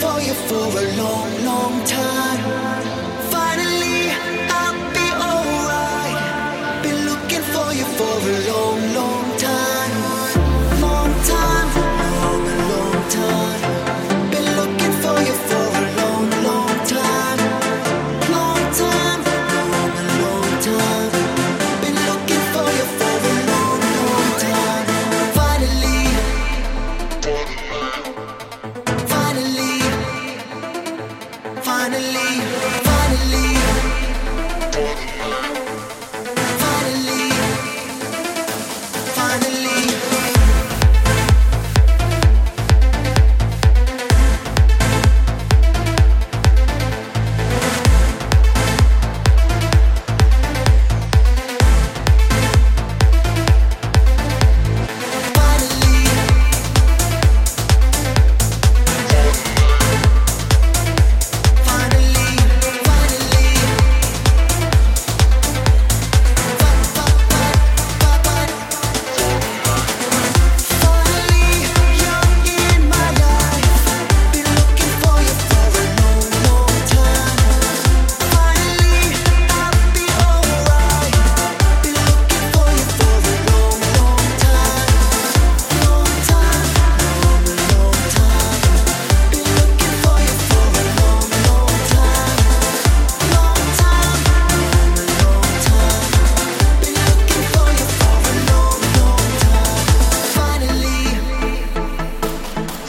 for you for a long, long time. finally.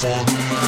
better.